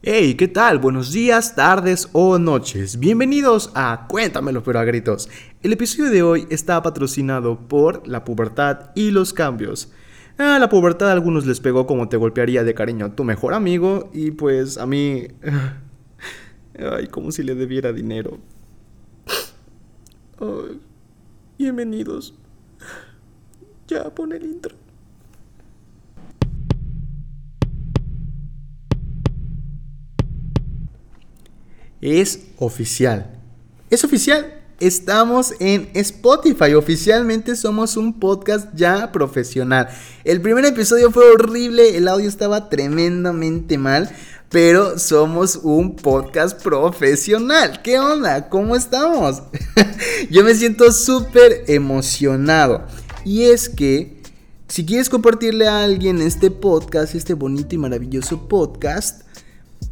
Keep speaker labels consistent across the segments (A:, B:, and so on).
A: Hey, ¿qué tal? Buenos días, tardes o noches. Bienvenidos a Cuéntamelo pero a gritos. El episodio de hoy está patrocinado por la pubertad y los cambios. A la pubertad a algunos les pegó como te golpearía de cariño a tu mejor amigo y pues a mí... Ay, como si le debiera dinero. Ay, bienvenidos. Ya pon el intro. Es oficial. Es oficial. Estamos en Spotify. Oficialmente somos un podcast ya profesional. El primer episodio fue horrible. El audio estaba tremendamente mal. Pero somos un podcast profesional. ¿Qué onda? ¿Cómo estamos? Yo me siento súper emocionado. Y es que si quieres compartirle a alguien este podcast, este bonito y maravilloso podcast,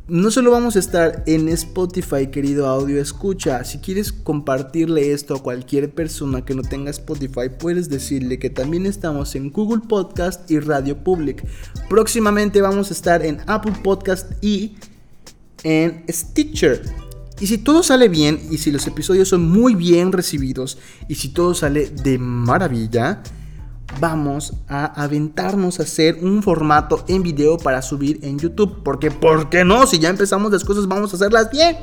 A: no solo vamos a estar en Spotify, querido audio escucha. Si quieres compartirle esto a cualquier persona que no tenga Spotify, puedes decirle que también estamos en Google Podcast y Radio Public. Próximamente vamos a estar en Apple Podcast y en Stitcher. Y si todo sale bien y si los episodios son muy bien recibidos y si todo sale de maravilla, vamos a aventarnos a hacer un formato en video para subir en YouTube. Porque, ¿por qué no? Si ya empezamos las cosas, vamos a hacerlas bien.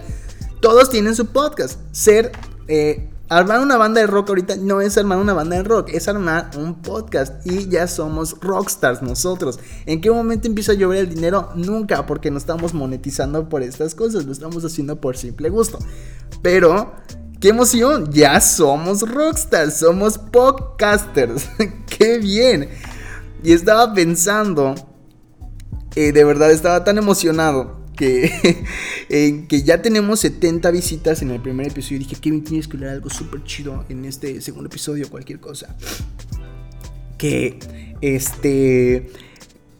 A: Todos tienen su podcast. Ser, eh, armar una banda de rock ahorita no es armar una banda de rock, es armar un podcast. Y ya somos rockstars nosotros. ¿En qué momento empieza a llover el dinero? Nunca, porque no estamos monetizando por estas cosas, lo estamos haciendo por simple gusto. Pero ¡Qué emoción! Ya somos rockstars, somos podcasters. ¡Qué bien! Y estaba pensando, eh, de verdad estaba tan emocionado que, que ya tenemos 70 visitas en el primer episodio. Y dije, Kevin, tienes que leer algo súper chido en este segundo episodio, cualquier cosa. Que, este...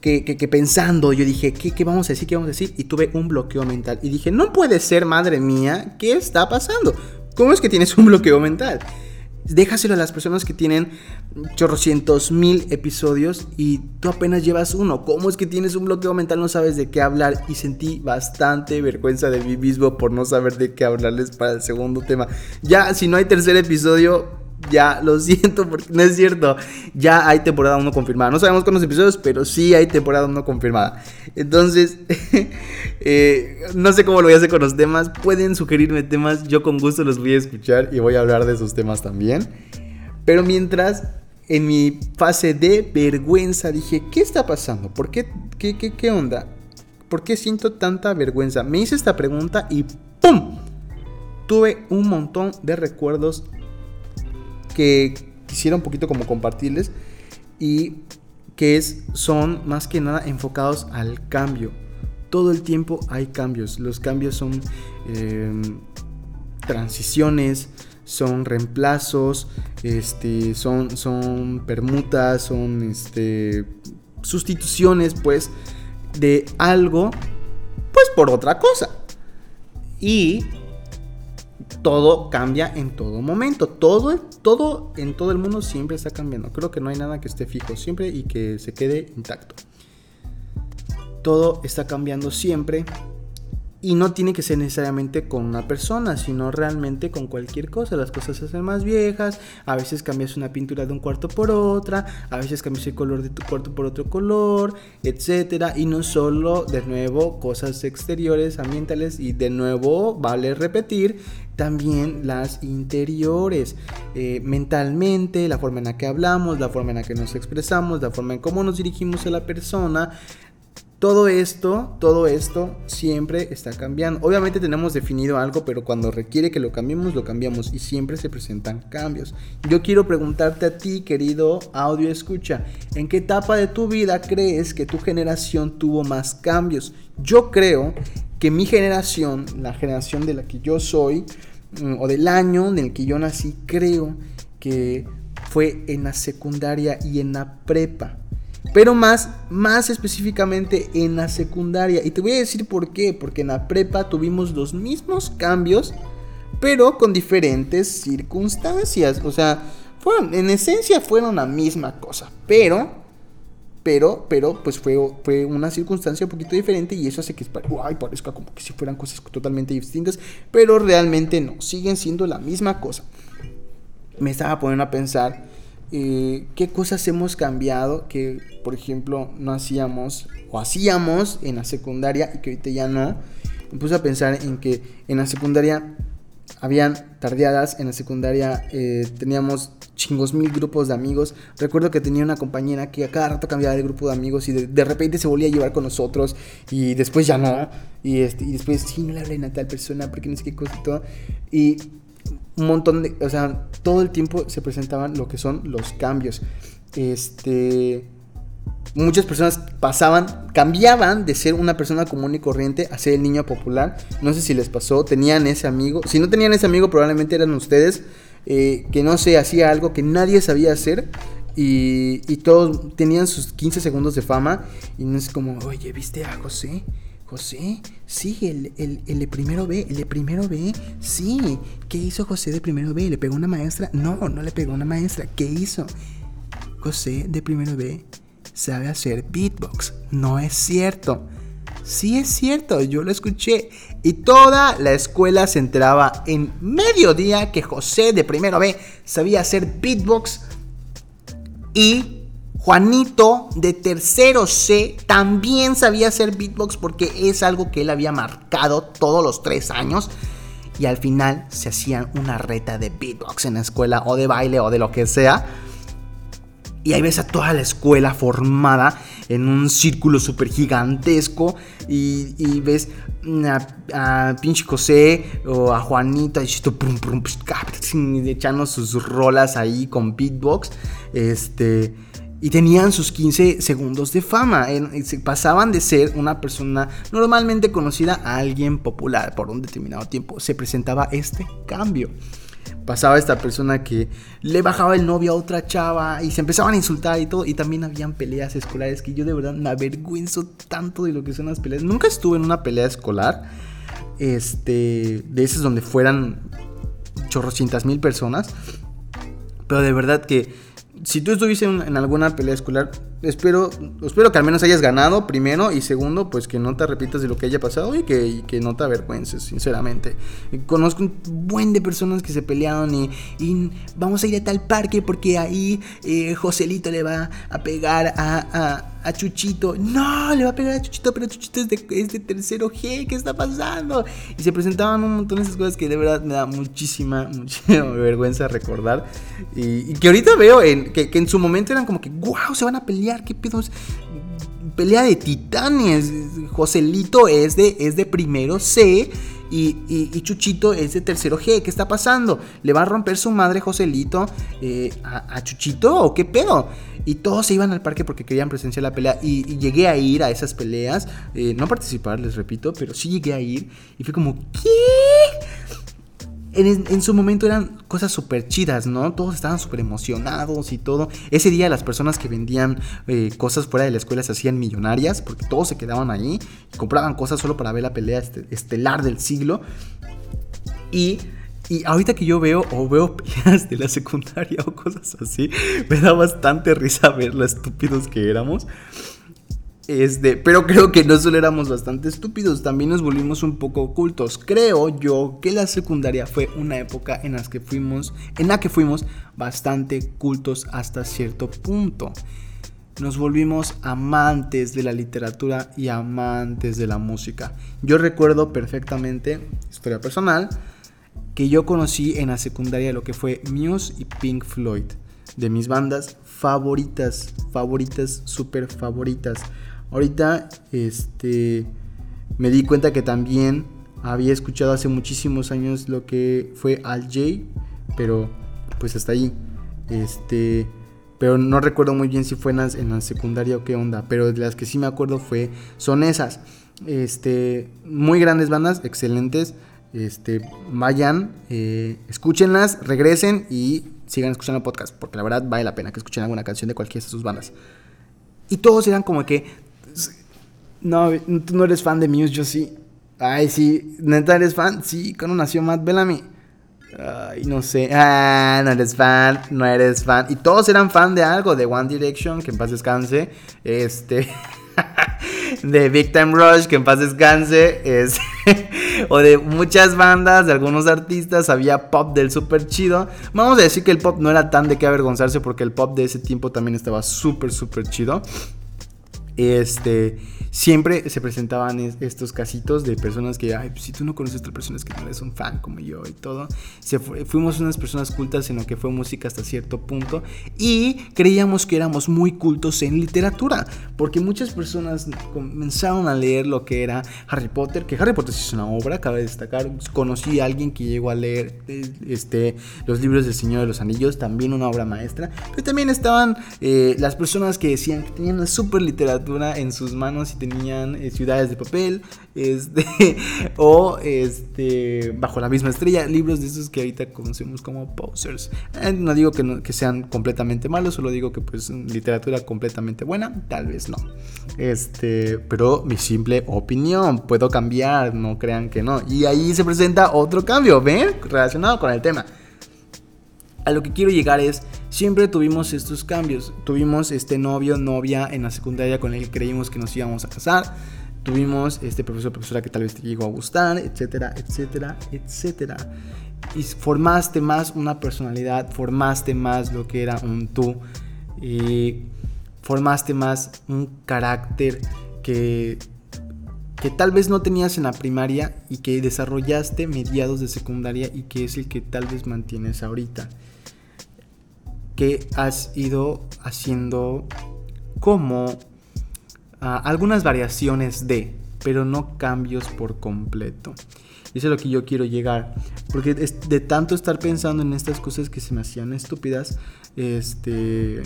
A: Que, que, pensando, yo dije, ¿qué, ¿qué, vamos a decir? ¿Qué vamos a decir? Y tuve un bloqueo mental. Y dije, no puede ser, madre mía, ¿qué está pasando? ¿Cómo es que tienes un bloqueo mental? Déjaselo a las personas que tienen chorrocientos mil episodios y tú apenas llevas uno. ¿Cómo es que tienes un bloqueo mental? No sabes de qué hablar y sentí bastante vergüenza de mí mismo por no saber de qué hablarles para el segundo tema. Ya, si no hay tercer episodio, ya, lo siento, porque no es cierto. Ya hay temporada 1 confirmada. No sabemos cuántos episodios, pero sí hay temporada 1 confirmada. Entonces, eh, no sé cómo lo voy a hacer con los temas. Pueden sugerirme temas, yo con gusto los voy a escuchar y voy a hablar de esos temas también. Pero mientras, en mi fase de vergüenza, dije, ¿qué está pasando? ¿Por qué? ¿Qué, qué, qué onda? ¿Por qué siento tanta vergüenza? Me hice esta pregunta y ¡pum! Tuve un montón de recuerdos que quisiera un poquito como compartirles y que es, son más que nada enfocados al cambio. Todo el tiempo hay cambios. Los cambios son em, transiciones, son reemplazos, este, son, son permutas, son este, sustituciones, pues, de algo, pues por otra cosa. Y todo cambia en todo momento. Todo, todo en todo el mundo siempre está cambiando. Creo que no hay nada que esté fijo siempre y que se quede intacto. Todo está cambiando siempre y no tiene que ser necesariamente con una persona, sino realmente con cualquier cosa. Las cosas se hacen más viejas, a veces cambias una pintura de un cuarto por otra, a veces cambias el color de tu cuarto por otro color, etc. Y no solo, de nuevo, cosas exteriores, ambientales, y de nuevo, vale repetir, también las interiores, eh, mentalmente, la forma en la que hablamos, la forma en la que nos expresamos, la forma en cómo nos dirigimos a la persona, todo esto, todo esto siempre está cambiando. Obviamente tenemos definido algo, pero cuando requiere que lo cambiemos, lo cambiamos y siempre se presentan cambios. Yo quiero preguntarte a ti, querido audio escucha, ¿en qué etapa de tu vida crees que tu generación tuvo más cambios? Yo creo que mi generación, la generación de la que yo soy, mm, o del año en el que yo nací, creo que fue en la secundaria y en la prepa pero más, más específicamente en la secundaria. Y te voy a decir por qué, porque en la prepa tuvimos los mismos cambios, pero con diferentes circunstancias. O sea, fueron, en esencia fueron la misma cosa, pero pero, pero pues fue, fue una circunstancia un poquito diferente y eso hace que parezca como que si fueran cosas totalmente distintas, pero realmente no, siguen siendo la misma cosa. Me estaba poniendo a pensar eh, qué cosas hemos cambiado que, por ejemplo, no hacíamos o hacíamos en la secundaria y que ahorita ya no. Me puse a pensar en que en la secundaria habían tardeadas, en la secundaria eh, teníamos chingos mil grupos de amigos. Recuerdo que tenía una compañera que a cada rato cambiaba de grupo de amigos y de, repente se volvía a llevar con nosotros y después ya no. Y, este, y después, sí, no le hablé a tal persona porque no sé qué cosa y todo. Y un montón de, o sea, todo el tiempo se presentaban lo que son los cambios. Este, muchas personas pasaban, cambiaban de ser una persona común y corriente a ser el niño popular. No sé si les pasó, tenían ese amigo. Si no tenían ese amigo, probablemente eran ustedes. Eh, que no se hacía algo que nadie sabía hacer y, y, todos tenían sus 15 segundos de fama y no es como, oye, ¿viste a José? José, sí, el, el, el, de primero B, el de primero B, sí. ¿Qué hizo José de primero B? ¿Le pegó una maestra? No, no le pegó una maestra. ¿Qué hizo? José de primero B sabe hacer beatbox. No es cierto. Sí es cierto, yo lo escuché. Y toda la escuela se enteraba en mediodía que José de primero B sabía hacer beatbox. Y Juanito de tercero C también sabía hacer beatbox porque es algo que él había marcado todos los tres años. Y al final se hacían una reta de beatbox en la escuela o de baile o de lo que sea. Y ahí ves a toda la escuela formada en un círculo súper gigantesco. Y, ves a, pinche José o a Juanito echando sus rolas ahí con beatbox. Este y tenían sus 15 segundos de fama. Pasaban de ser una persona normalmente conocida a alguien popular por un determinado tiempo. Se presentaba este cambio. Pasaba esta persona que le bajaba el novio a otra chava y se empezaban a insultar y todo. Y también habían peleas escolares que yo de verdad me avergüenzo tanto de lo que son las peleas. Nunca estuve en una pelea escolar. Este, de esas donde fueran chorrocientas mil personas. Pero de verdad que si tú estuviste en, alguna pelea escolar, espero, espero que al menos hayas ganado, primero, y segundo, pues que no te repitas de lo que haya pasado y que, que no te avergüences, sinceramente. Conozco un buen de personas que se pelearon y, y vamos a ir a tal parque porque ahí eh, Joselito le va a pegar a a Chuchito. No, le va a pegar a Chuchito, pero Chuchito es de, tercero G. ¿Qué está pasando? Y se presentaban un montón de esas cosas que de verdad me da muchísima, muchísima vergüenza recordar. Y, que ahorita veo en, que, en su momento eran como que, wow, se van a pelear, qué pedos. Pelea de titanes. Joselito es de, es de primero C. Y, Chuchito es de tercero G. ¿Qué está pasando? ¿Le va a romper su madre Joselito eh, a, Chuchito o qué pedo? Y todos se iban al parque porque querían presenciar la pelea. Y, llegué a ir a esas peleas. Eh, no participar, les repito, pero sí llegué a ir. Y fue como, ¿qué? En, su momento eran cosas súper chidas, ¿no? Todos estaban súper emocionados y todo. Ese día las personas que vendían eh, cosas fuera de la escuela se hacían millonarias porque todos se quedaban ahí y compraban cosas solo para ver la pelea este, estelar del siglo. Y y ahorita que yo veo o veo peleas de la secundaria o cosas así, me da bastante risa ver lo estúpidos que éramos. Este, pero creo que no solo éramos bastante estúpidos, también nos volvimos un poco ocultos. Creo yo que la secundaria fue una época en la que fuimos, en la que fuimos bastante cultos hasta cierto punto. Nos volvimos amantes de la literatura y amantes de la música. Yo recuerdo perfectamente, historia personal, que yo conocí en la secundaria lo que fue Muse y Pink Floyd, de mis bandas favoritas, favoritas, súper favoritas. Ahorita, este, me di cuenta que también había escuchado hace muchísimos años lo que fue Al J, pero pues hasta ahí. Este, pero no recuerdo muy bien si fue en la, secundaria o qué onda, pero de las que sí me acuerdo fue son esas. Este, muy grandes bandas, excelentes. Este, vayan, eh, escúchenlas, regresen y sigan escuchando podcast, porque la verdad vale la pena que escuchen alguna canción de cualquiera de sus bandas. Y todos eran como que no, tú no eres fan de Muse, yo sí. Ay, sí. ¿Neta eres fan? Sí, cuando nació Matt Bellamy. Ay, no sé. Ah, no eres fan, no eres fan. Y todos eran fan de algo, de One Direction, que en paz descanse. Este. de Big Time Rush, que en paz descanse. Es, o de muchas bandas, de algunos artistas. Había pop del super chido. Vamos a decir que el pop no era tan de qué avergonzarse, porque el pop de ese tiempo también estaba súper, súper chido. Este siempre se presentaban estos casitos de personas que, ay, pues, si tú no conoces a otras personas que no eres un fan como yo y todo, se fuimos unas personas cultas en lo que fue música hasta cierto punto y creíamos que éramos muy cultos en literatura, porque muchas personas comenzaron a leer lo que era Harry Potter, que Harry Potter es una obra, cabe destacar, conocí a alguien que llegó a leer este, los libros del Señor de los Anillos, también una obra maestra, pero también estaban eh, las personas que decían que tenían una super literatura en sus manos y tenían eh, ciudades de papel, este, o este, bajo la misma estrella, libros de esos que ahorita conocemos como posers. Eh, no digo que, que, sean completamente malos, solo digo que pues literatura completamente buena, tal vez no. Este, pero mi simple opinión, puedo cambiar, no crean que no. Y ahí se presenta otro cambio, ¿ven? Relacionado con el tema. A lo que quiero llegar es, siempre tuvimos estos cambios. Tuvimos este novio, novia en la secundaria con el que creímos que nos íbamos a casar. Tuvimos este profesor, profesora que tal vez te llegó a gustar, etcétera, etcétera, etcétera. Y formaste más una personalidad, formaste más lo que era un tú. Y formaste más un carácter que que tal vez no tenías en la primaria y que desarrollaste mediados de secundaria y que es el que tal vez mantienes ahorita que has ido haciendo como ah, algunas variaciones de, pero no cambios por completo. Eso es lo que yo quiero llegar. Porque de tanto estar pensando en estas cosas que se me hacían estúpidas, este,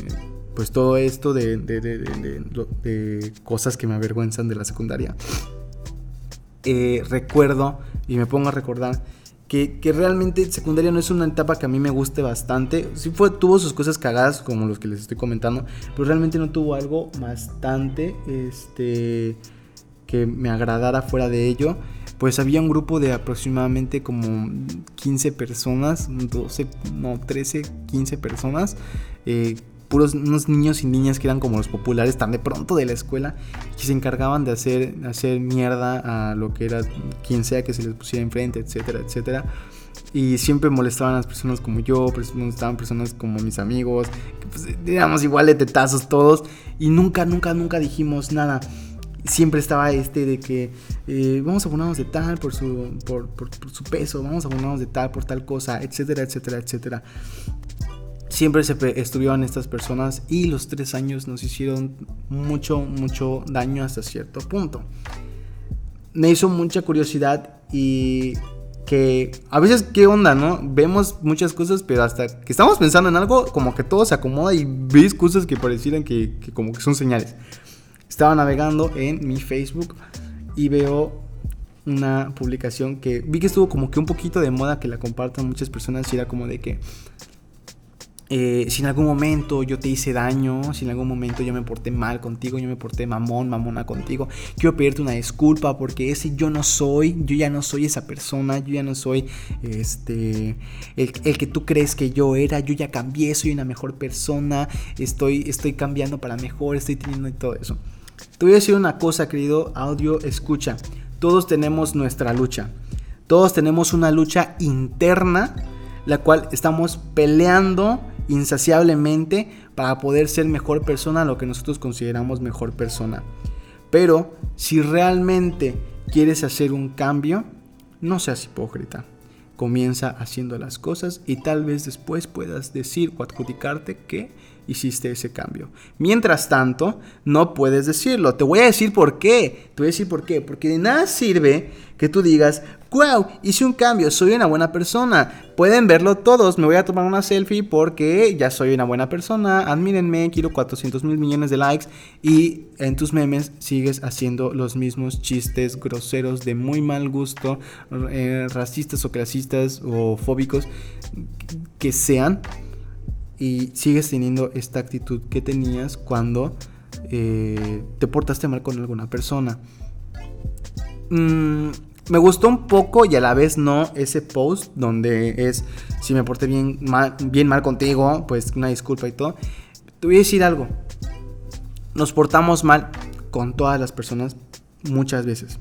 A: pues todo esto de, de, cosas que me avergüenzan de la secundaria, eh, recuerdo y me pongo a recordar que, realmente secundaria no es una etapa que a mí me guste bastante. Sí fue, tuvo sus cosas cagadas, como los que les estoy comentando, pero realmente no tuvo algo bastante este, que me agradara fuera de ello. Pues había un grupo de aproximadamente como 15 personas, 12, no, 13, 15 personas. Eh, puros unos niños y niñas que eran como los populares tan de pronto de la escuela que se encargaban de hacer, hacer mierda a lo que era quien sea que se les pusiera enfrente, etcétera, etcétera. Y siempre molestaban a las personas como yo, molestaban personas como mis amigos, que pues éramos igual de tetazos todos y nunca, nunca, nunca dijimos nada. Siempre estaba este de que eh, vamos a ponernos de tal por su, por, por, por su peso, vamos a ponernos de tal por tal cosa, etcétera, etcétera, etcétera siempre se estuvieron estas personas y los tres años nos hicieron mucho, mucho daño hasta cierto punto. Me hizo mucha curiosidad y que a veces, ¿qué onda, no? Vemos muchas cosas, pero hasta que estamos pensando en algo, como que todo se acomoda y ves cosas que parecieran que, que como que son señales. Estaba navegando en mi Facebook y veo una publicación que vi que estuvo como que un poquito de moda que la compartan muchas personas y era como de que eh, si en algún momento yo te hice daño, si en algún momento yo me porté mal contigo, yo me porté mamón, mamona contigo, quiero pedirte una disculpa porque ese yo no soy, yo ya no soy esa persona, yo ya no soy este el, que tú crees que yo era, yo ya cambié, soy una mejor persona, estoy, estoy cambiando para mejor, estoy teniendo todo eso. Te voy a decir una cosa, querido audio, escucha, todos tenemos nuestra lucha, todos tenemos una lucha interna, la cual estamos peleando insaciablemente para poder ser mejor persona, lo que nosotros consideramos mejor persona. Pero si realmente quieres hacer un cambio, no seas hipócrita. Comienza haciendo las cosas y tal vez después puedas decir o adjudicarte que hiciste ese cambio. Mientras tanto, no puedes decirlo. Te voy a decir por qué. Te voy a decir por qué. Porque de nada sirve que tú digas, wow, hice un cambio, soy una buena persona. Pueden verlo todos. Me voy a tomar una selfie porque ya soy una buena persona. Admírenme, quiero 400 mil millones de likes. Y en tus memes sigues haciendo los mismos chistes groseros de muy mal gusto, eh, racistas o clasistas o fóbicos que sean y sigues teniendo esta actitud que tenías cuando eh, te portaste mal con alguna persona. Mm, me gustó un poco y a la vez no ese post donde es si me porté bien mal, bien mal contigo, pues una disculpa y todo. Te voy a decir algo. Nos portamos mal con todas las personas muchas veces.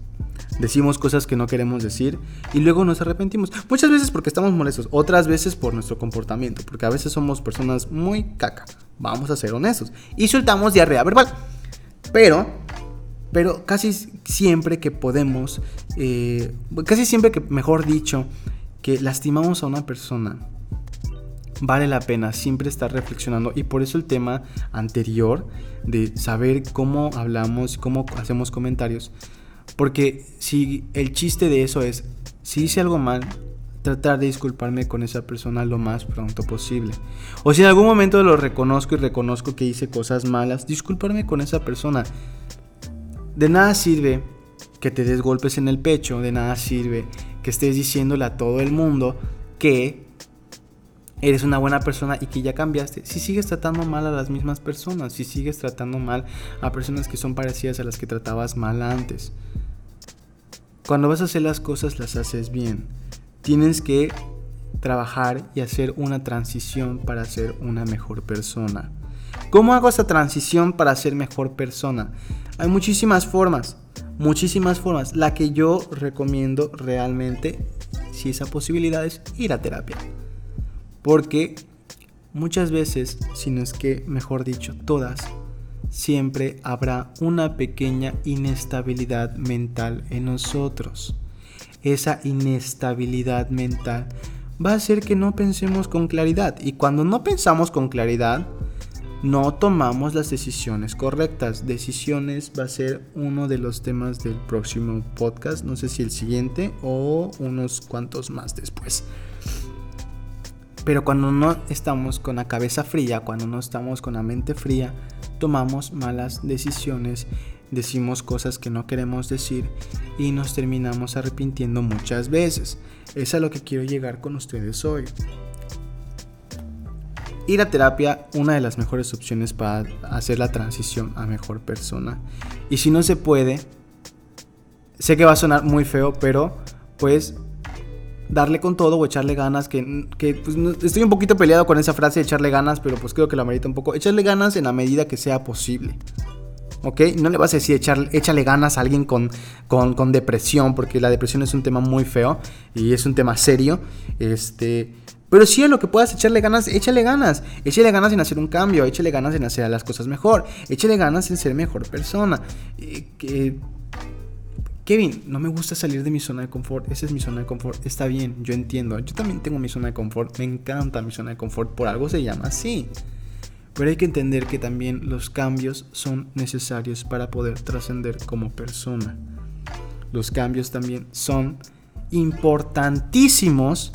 A: Decimos cosas que no queremos decir y luego nos arrepentimos. Muchas veces porque estamos molestos, otras veces por nuestro comportamiento, porque a veces somos personas muy caca. Vamos a ser honestos. Y soltamos diarrea verbal. Pero pero casi siempre que podemos, eh, casi siempre que, mejor dicho, que lastimamos a una persona, vale la pena siempre estar reflexionando y por eso el tema anterior de saber cómo hablamos, cómo hacemos comentarios, porque si el chiste de eso es, si hice algo mal, tratar de disculparme con esa persona lo más pronto posible. O si en algún momento lo reconozco y reconozco que hice cosas malas, disculparme con esa persona. De nada sirve que te des golpes en el pecho, de nada sirve que estés diciéndole a todo el mundo que eres una buena persona y que ya cambiaste. Si sigues tratando mal a las mismas personas, si sigues tratando mal a personas que son parecidas a las que tratabas mal antes. Cuando vas a hacer las cosas las haces bien. Tienes que trabajar y hacer una transición para ser una mejor persona. ¿Cómo hago esa transición para ser mejor persona? Hay muchísimas formas, muchísimas formas. La que yo recomiendo realmente, si esa posibilidad es ir a terapia. Porque muchas veces, si no es que, mejor dicho, todas, siempre habrá una pequeña inestabilidad mental en nosotros. Esa inestabilidad mental va a hacer que no pensemos con claridad. Y cuando no pensamos con claridad, no tomamos las decisiones correctas. Decisiones va a ser uno de los temas del próximo podcast, no sé si el siguiente o unos cuantos más después. Pero cuando no estamos con la cabeza fría, cuando no estamos con la mente fría, tomamos malas decisiones, decimos cosas que no queremos decir y nos terminamos arrepintiendo muchas veces. Es a lo que quiero llegar con ustedes hoy ir a terapia una de las mejores opciones para hacer la transición a mejor persona. Y si no se puede, sé que va a sonar muy feo, pero pues darle con todo o echarle ganas, que, pues, estoy un poquito peleado con esa frase de echarle ganas, pero pues creo que la merita un poco. Echarle ganas en la medida que sea posible. ¿Ok? No le vas a decir echar, échale ganas a alguien con, con, con depresión, porque la depresión es un tema muy feo y es un tema serio. Este pero sí a lo que puedas echarle ganas, échale ganas. Échale ganas en hacer un cambio, échale ganas en hacer las cosas mejor, échale ganas en ser mejor persona. Eh, Kevin, no me gusta salir de mi zona de confort. Esa es mi zona de confort. Está bien, yo entiendo. Yo también tengo mi zona de confort. Me encanta mi zona de confort. Por algo se llama así. Pero hay que entender que también los cambios son necesarios para poder trascender como persona. Los cambios también son importantísimos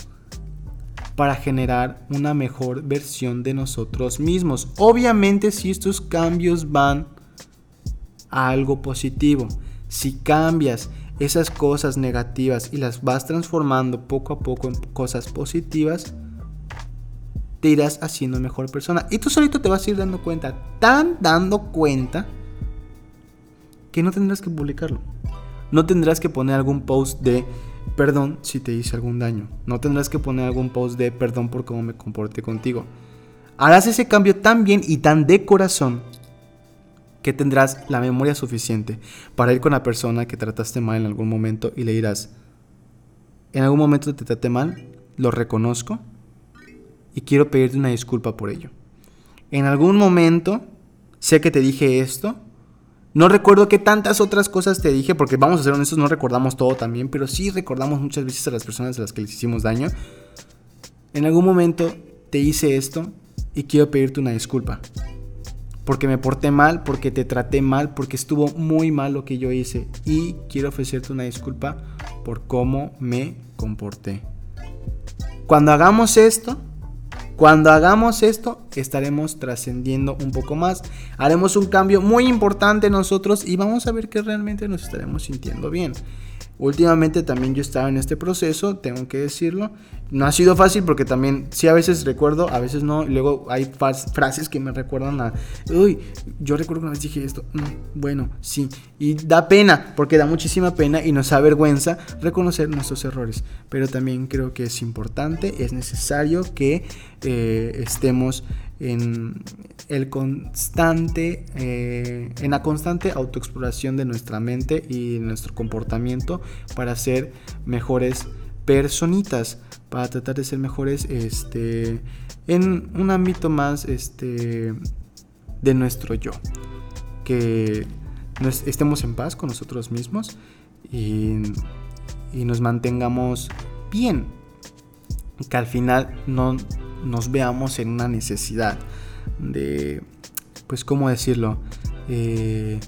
A: para generar una mejor versión de nosotros mismos. Obviamente si estos cambios van a algo positivo, si cambias esas cosas negativas y las vas transformando poco a poco en cosas positivas, te irás haciendo mejor persona. Y tú solito te vas a ir dando cuenta, tan dando cuenta, que no tendrás que publicarlo. No tendrás que poner algún post de perdón si te hice algún daño. No tendrás que poner algún post de perdón por cómo me comporté contigo. Harás ese cambio tan bien y tan de corazón que tendrás la memoria suficiente para ir con la persona que trataste mal en algún momento y le dirás, en algún momento te traté mal, lo reconozco y quiero pedirte una disculpa por ello. En algún momento sé que te dije esto no recuerdo qué tantas otras cosas te dije, porque vamos a ser honestos, no recordamos todo también, pero sí recordamos muchas veces a las personas a las que les hicimos daño. En algún momento te hice esto y quiero pedirte una disculpa. Porque me porté mal, porque te traté mal, porque estuvo muy mal lo que yo hice. Y quiero ofrecerte una disculpa por cómo me comporté. Cuando hagamos esto, cuando hagamos esto, estaremos trascendiendo un poco más. Haremos un cambio muy importante nosotros y vamos a ver que realmente nos estaremos sintiendo bien. Últimamente también yo estaba en este proceso, tengo que decirlo. No ha sido fácil porque también, sí, a veces recuerdo, a veces no. Luego hay frases que me recuerdan a, uy, yo recuerdo que una vez dije esto. Mm, bueno, sí. Y da pena, porque da muchísima pena y nos da vergüenza reconocer nuestros errores. Pero también creo que es importante, es necesario que eh, estemos en el constante, eh, en la constante autoexploración de nuestra mente y nuestro comportamiento para ser mejores personitas, para tratar de ser mejores este, en un ámbito más este, de nuestro yo, que estemos en paz con nosotros mismos y, y nos mantengamos bien, que al final no nos veamos en una necesidad de, pues, ¿cómo decirlo? Eh,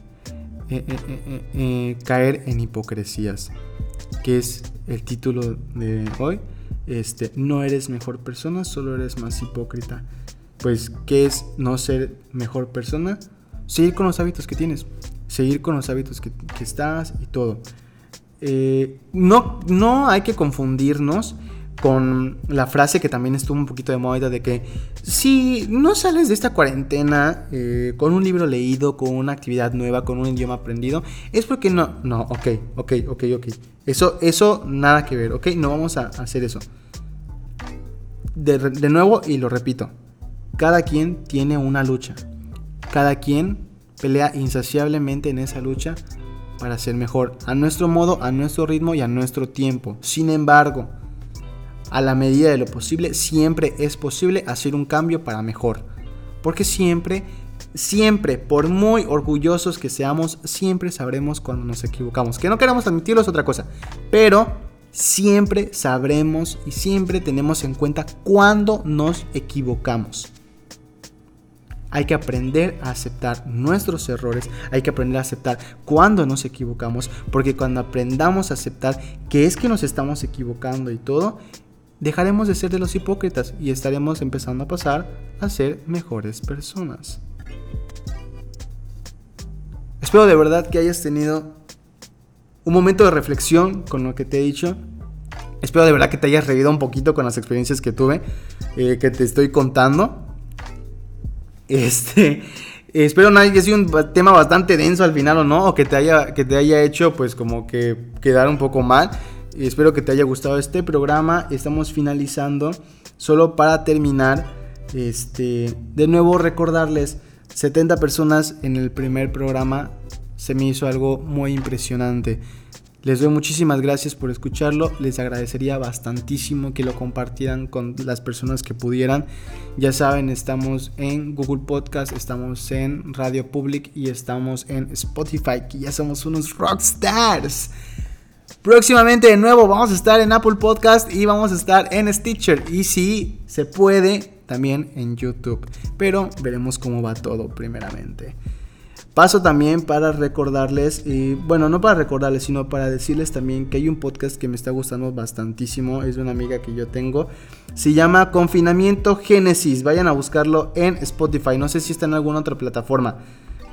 A: eh, eh, caer en hipocresías, que es el título de hoy. Este, no eres mejor persona, solo eres más hipócrita. Pues, ¿qué es no ser mejor persona? Seguir con los hábitos que tienes, seguir con los hábitos que, estás y todo. no, no hay que confundirnos con la frase que también estuvo un poquito de moda de que si no sales de esta cuarentena eh, con un libro leído, con una actividad nueva, con un idioma aprendido, es porque no, no, ok, ok, ok, ok. Eso, eso nada que ver, ok, no vamos a hacer eso. De, de nuevo, y lo repito, cada quien tiene una lucha. Cada quien pelea insaciablemente en esa lucha para ser mejor, a nuestro modo, a nuestro ritmo y a nuestro tiempo. Sin embargo, a la medida de lo posible, siempre es posible hacer un cambio para mejor. Porque siempre, siempre, por muy orgullosos que seamos, siempre sabremos cuando nos equivocamos. Que no queramos admitirlo es otra cosa. Pero siempre sabremos y siempre tenemos en cuenta cuando nos equivocamos. Hay que aprender a aceptar nuestros errores, hay que aprender a aceptar cuando nos equivocamos, porque cuando aprendamos a aceptar que es que nos estamos equivocando y todo, dejaremos de ser de los hipócritas y estaremos empezando a pasar a ser mejores personas. Espero de verdad que hayas tenido un momento de reflexión con lo que te he dicho. Espero de verdad que te hayas reído un poquito con las experiencias que tuve, eh, que te estoy contando. Este, espero no haya sido un tema bastante denso al final o no, o que te haya, que te haya hecho pues como que quedar un poco mal espero que te haya gustado este programa. Estamos finalizando. Solo para terminar, este, de nuevo recordarles, 70 personas en el primer programa se me hizo algo muy impresionante. Les doy muchísimas gracias por escucharlo. Les agradecería bastantísimo que lo compartieran con las personas que pudieran. Ya saben, estamos en Google Podcast, estamos en Radio Public y estamos en Spotify, que ya somos unos rockstars. Próximamente de nuevo vamos a estar en Apple Podcast y vamos a estar en Stitcher. Y si se puede, también en YouTube. Pero veremos cómo va todo primeramente. Paso también para recordarles, y bueno, no para recordarles, sino para decirles también que hay un podcast que me está gustando bastantísimo, es de una amiga que yo tengo, se llama Confinamiento Génesis, vayan a buscarlo en Spotify, no sé si está en alguna otra plataforma,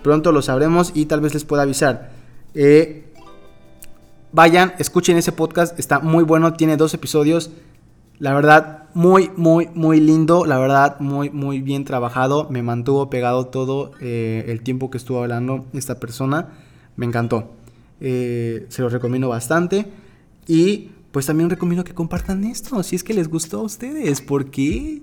A: pronto lo sabremos y tal vez les pueda avisar. Eh, Vayan, escuchen ese podcast, está muy bueno, tiene dos episodios. La verdad, muy, muy, muy lindo. La verdad, muy, muy bien trabajado. Me mantuvo pegado todo eh, el tiempo que estuvo hablando esta persona. Me encantó. Eh, se lo recomiendo bastante. Y pues también recomiendo que compartan esto. Si es que les gustó a ustedes. ¿Por qué?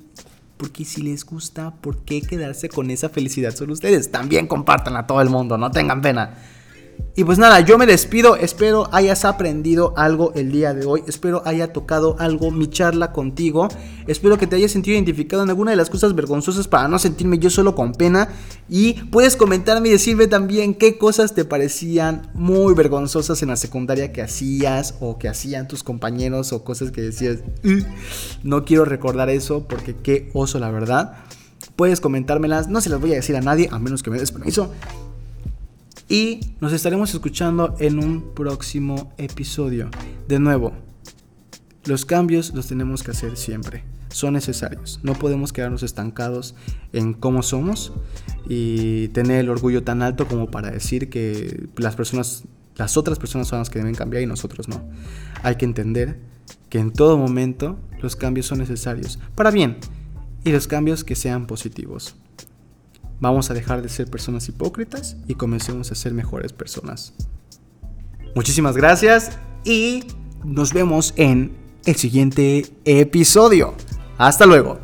A: Porque si les gusta, ¿por qué quedarse con esa felicidad solo ustedes? También compartan a todo el mundo, no tengan pena. Y pues nada, yo me despido, espero hayas aprendido algo el día de hoy, espero haya tocado algo mi charla contigo, espero que te hayas sentido identificado en alguna de las cosas vergonzosas para no sentirme yo solo con pena. Y puedes comentarme y decirme también qué cosas te parecían muy vergonzosas en la secundaria que hacías o que hacían tus compañeros o cosas que decías, no quiero recordar eso porque qué oso la verdad. Puedes comentármelas, no se las voy a decir a nadie a menos que me des permiso. Y nos estaremos escuchando en un próximo episodio. De nuevo, los cambios los tenemos que hacer siempre. Son necesarios. No podemos quedarnos estancados en cómo somos y tener el orgullo tan alto como para decir que las personas Las otras personas son las que deben cambiar y nosotros no. Hay que entender que en todo momento los cambios son necesarios, para bien, y los cambios que sean positivos. Vamos a dejar de ser personas hipócritas y comencemos a ser mejores personas. Muchísimas gracias y nos vemos en el siguiente episodio. Hasta luego.